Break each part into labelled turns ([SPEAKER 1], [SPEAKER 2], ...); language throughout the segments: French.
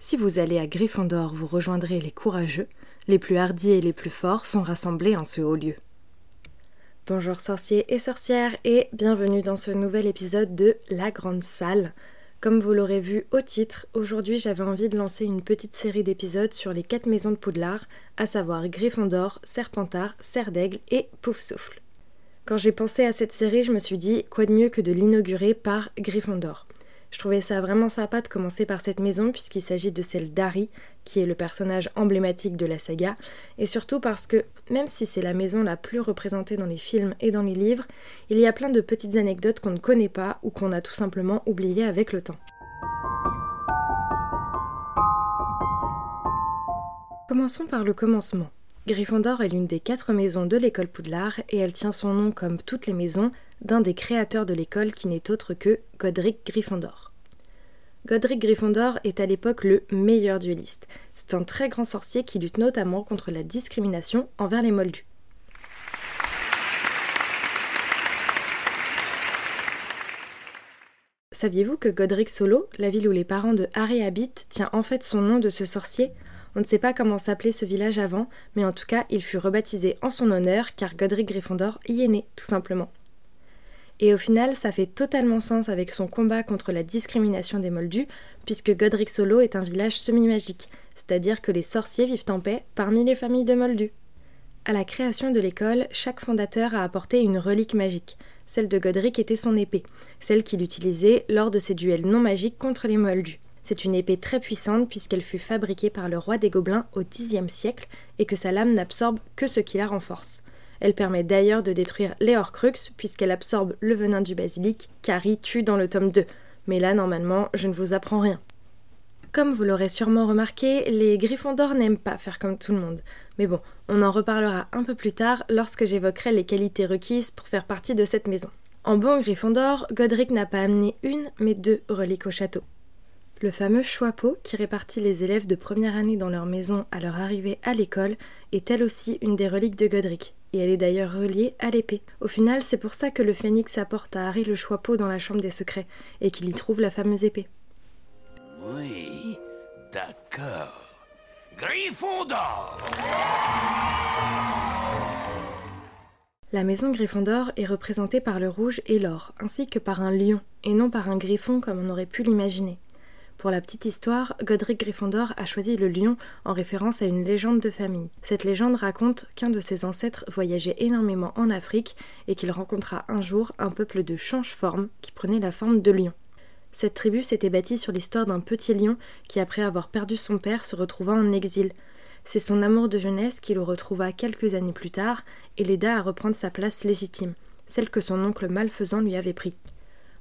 [SPEAKER 1] Si vous allez à Gryffondor, vous rejoindrez les courageux, les plus hardis et les plus forts sont rassemblés en ce haut lieu. Bonjour sorciers et sorcières et bienvenue dans ce nouvel épisode de La Grande Salle. Comme vous l'aurez vu au titre, aujourd'hui j'avais envie de lancer une petite série d'épisodes sur les quatre maisons de Poudlard, à savoir Gryffondor, Serpentard, Serre d'Aigle et Poufsouffle. Quand j'ai pensé à cette série, je me suis dit quoi de mieux que de l'inaugurer par Gryffondor. Je trouvais ça vraiment sympa de commencer par cette maison puisqu'il s'agit de celle d'Harry, qui est le personnage emblématique de la saga, et surtout parce que, même si c'est la maison la plus représentée dans les films et dans les livres, il y a plein de petites anecdotes qu'on ne connaît pas ou qu'on a tout simplement oubliées avec le temps. Commençons par le commencement. Gryffondor est l'une des quatre maisons de l'école Poudlard et elle tient son nom, comme toutes les maisons, d'un des créateurs de l'école qui n'est autre que Godric Gryffondor. Godric Gryffondor est à l'époque le meilleur dueliste. C'est un très grand sorcier qui lutte notamment contre la discrimination envers les moldus. Saviez-vous que Godric Solo, la ville où les parents de Harry habitent, tient en fait son nom de ce sorcier? On ne sait pas comment s'appelait ce village avant, mais en tout cas, il fut rebaptisé en son honneur car Godric Gryffondor y est né, tout simplement. Et au final, ça fait totalement sens avec son combat contre la discrimination des Moldus, puisque Godric Solo est un village semi-magique, c'est-à-dire que les sorciers vivent en paix parmi les familles de Moldus. À la création de l'école, chaque fondateur a apporté une relique magique. Celle de Godric était son épée, celle qu'il utilisait lors de ses duels non magiques contre les Moldus. C'est une épée très puissante puisqu'elle fut fabriquée par le roi des Gobelins au Xe siècle et que sa lame n'absorbe que ce qui la renforce. Elle permet d'ailleurs de détruire les Horcruxes puisqu'elle absorbe le venin du basilic qu'Harry tue dans le tome 2. Mais là, normalement, je ne vous apprends rien. Comme vous l'aurez sûrement remarqué, les Gryffondors n'aiment pas faire comme tout le monde. Mais bon, on en reparlera un peu plus tard lorsque j'évoquerai les qualités requises pour faire partie de cette maison. En bon Gryffondor, Godric n'a pas amené une, mais deux reliques au château. Le fameux Choixpeau, qui répartit les élèves de première année dans leur maison à leur arrivée à l'école, est elle aussi une des reliques de Godric, et elle est d'ailleurs reliée à l'épée. Au final, c'est pour ça que le phénix apporte à Harry le Choixpeau dans la chambre des secrets, et qu'il y trouve la fameuse épée.
[SPEAKER 2] Oui, d'accord. Gryffondor
[SPEAKER 1] La maison Gryffondor est représentée par le rouge et l'or, ainsi que par un lion, et non par un griffon comme on aurait pu l'imaginer. Pour la petite histoire, Godric Gryffondor a choisi le lion en référence à une légende de famille. Cette légende raconte qu'un de ses ancêtres voyageait énormément en Afrique et qu'il rencontra un jour un peuple de change-forme qui prenait la forme de lion. Cette tribu s'était bâtie sur l'histoire d'un petit lion qui, après avoir perdu son père, se retrouva en exil. C'est son amour de jeunesse qui le retrouva quelques années plus tard et l'aida à reprendre sa place légitime, celle que son oncle malfaisant lui avait pris.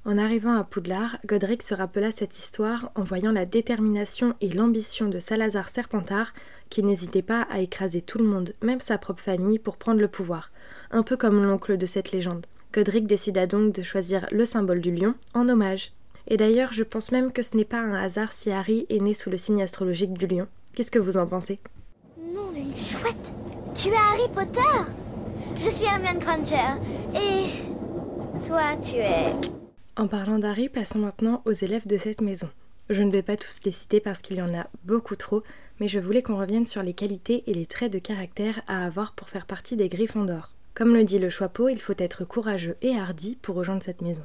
[SPEAKER 1] En arrivant à Poudlard, Godric se rappela cette histoire en voyant la détermination et l'ambition de Salazar Serpentard, qui n'hésitait pas à écraser tout le monde, même sa propre famille, pour prendre le pouvoir, un peu comme l'oncle de cette légende. Godric décida donc de choisir le symbole du lion en hommage. Et d'ailleurs, je pense même que ce n'est pas un hasard si Harry est né sous le signe astrologique du lion. Qu'est-ce que vous en pensez?
[SPEAKER 3] Nom d'une chouette Tu es Harry Potter Je suis Hermione Granger. Et. Toi, tu es.
[SPEAKER 1] En parlant d'Harry, passons maintenant aux élèves de cette maison. Je ne vais pas tous les citer parce qu'il y en a beaucoup trop, mais je voulais qu'on revienne sur les qualités et les traits de caractère à avoir pour faire partie des Gryffondors. Comme le dit le Choixpeau, il faut être courageux et hardi pour rejoindre cette maison.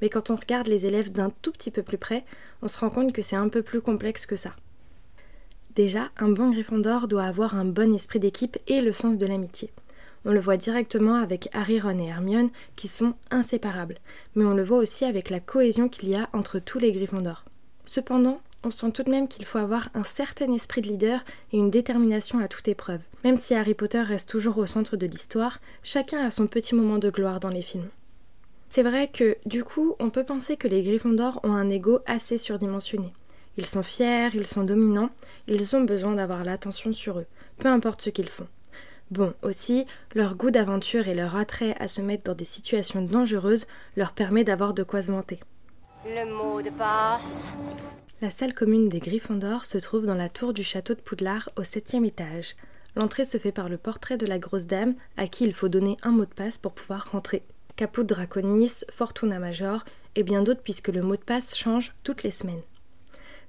[SPEAKER 1] Mais quand on regarde les élèves d'un tout petit peu plus près, on se rend compte que c'est un peu plus complexe que ça. Déjà, un bon Gryffondor doit avoir un bon esprit d'équipe et le sens de l'amitié. On le voit directement avec Harry, Ron et Hermione qui sont inséparables, mais on le voit aussi avec la cohésion qu'il y a entre tous les Gryffondors. Cependant, on sent tout de même qu'il faut avoir un certain esprit de leader et une détermination à toute épreuve. Même si Harry Potter reste toujours au centre de l'histoire, chacun a son petit moment de gloire dans les films. C'est vrai que, du coup, on peut penser que les Gryffondors ont un ego assez surdimensionné. Ils sont fiers, ils sont dominants, ils ont besoin d'avoir l'attention sur eux, peu importe ce qu'ils font. Bon, aussi, leur goût d'aventure et leur attrait à se mettre dans des situations dangereuses leur permet d'avoir de quoi se vanter.
[SPEAKER 4] Le mot de passe.
[SPEAKER 1] La salle commune des Gryffondors se trouve dans la tour du château de Poudlard au septième étage. L'entrée se fait par le portrait de la grosse dame à qui il faut donner un mot de passe pour pouvoir rentrer. Caput Draconis, Fortuna Major et bien d'autres puisque le mot de passe change toutes les semaines.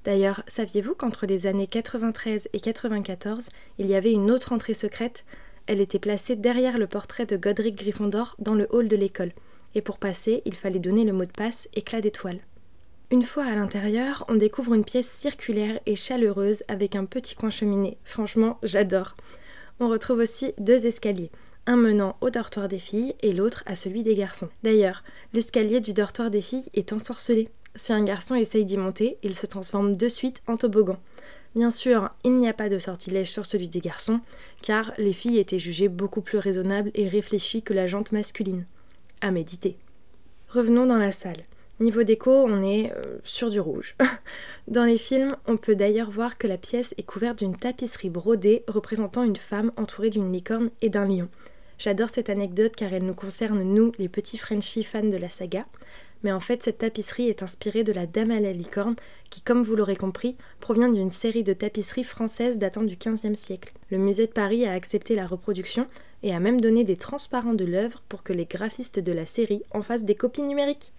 [SPEAKER 1] D'ailleurs, saviez-vous qu'entre les années 93 et 94, il y avait une autre entrée secrète? Elle était placée derrière le portrait de Godric Gryffondor dans le hall de l'école. Et pour passer, il fallait donner le mot de passe éclat d'étoile. Une fois à l'intérieur, on découvre une pièce circulaire et chaleureuse avec un petit coin cheminée. Franchement, j'adore. On retrouve aussi deux escaliers, un menant au dortoir des filles et l'autre à celui des garçons. D'ailleurs, l'escalier du dortoir des filles est ensorcelé. Si un garçon essaye d'y monter, il se transforme de suite en toboggan. Bien sûr, il n'y a pas de sortilège sur celui des garçons, car les filles étaient jugées beaucoup plus raisonnables et réfléchies que la jante masculine. À méditer. Revenons dans la salle. Niveau déco, on est euh, sur du rouge. Dans les films, on peut d'ailleurs voir que la pièce est couverte d'une tapisserie brodée représentant une femme entourée d'une licorne et d'un lion. J'adore cette anecdote car elle nous concerne, nous, les petits Frenchies fans de la saga mais en fait cette tapisserie est inspirée de la Dame à la licorne, qui, comme vous l'aurez compris, provient d'une série de tapisseries françaises datant du XVe siècle. Le musée de Paris a accepté la reproduction et a même donné des transparents de l'œuvre pour que les graphistes de la série en fassent des copies numériques.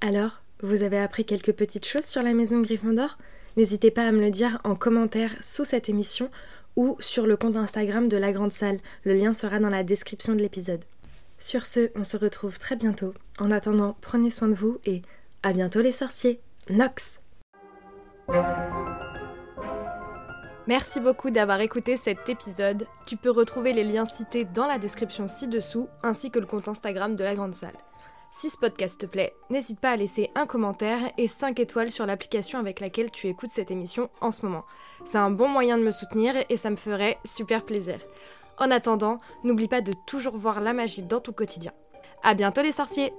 [SPEAKER 1] Alors, vous avez appris quelques petites choses sur la maison Gryffondor? N'hésitez pas à me le dire en commentaire sous cette émission ou sur le compte Instagram de la Grande Salle. Le lien sera dans la description de l'épisode. Sur ce, on se retrouve très bientôt. En attendant, prenez soin de vous et à bientôt les sorciers. Nox Merci beaucoup d'avoir écouté cet épisode. Tu peux retrouver les liens cités dans la description ci-dessous, ainsi que le compte Instagram de la Grande Salle. Si ce podcast te plaît, n'hésite pas à laisser un commentaire et 5 étoiles sur l'application avec laquelle tu écoutes cette émission en ce moment. C'est un bon moyen de me soutenir et ça me ferait super plaisir. En attendant, n'oublie pas de toujours voir la magie dans ton quotidien. À bientôt les sorciers!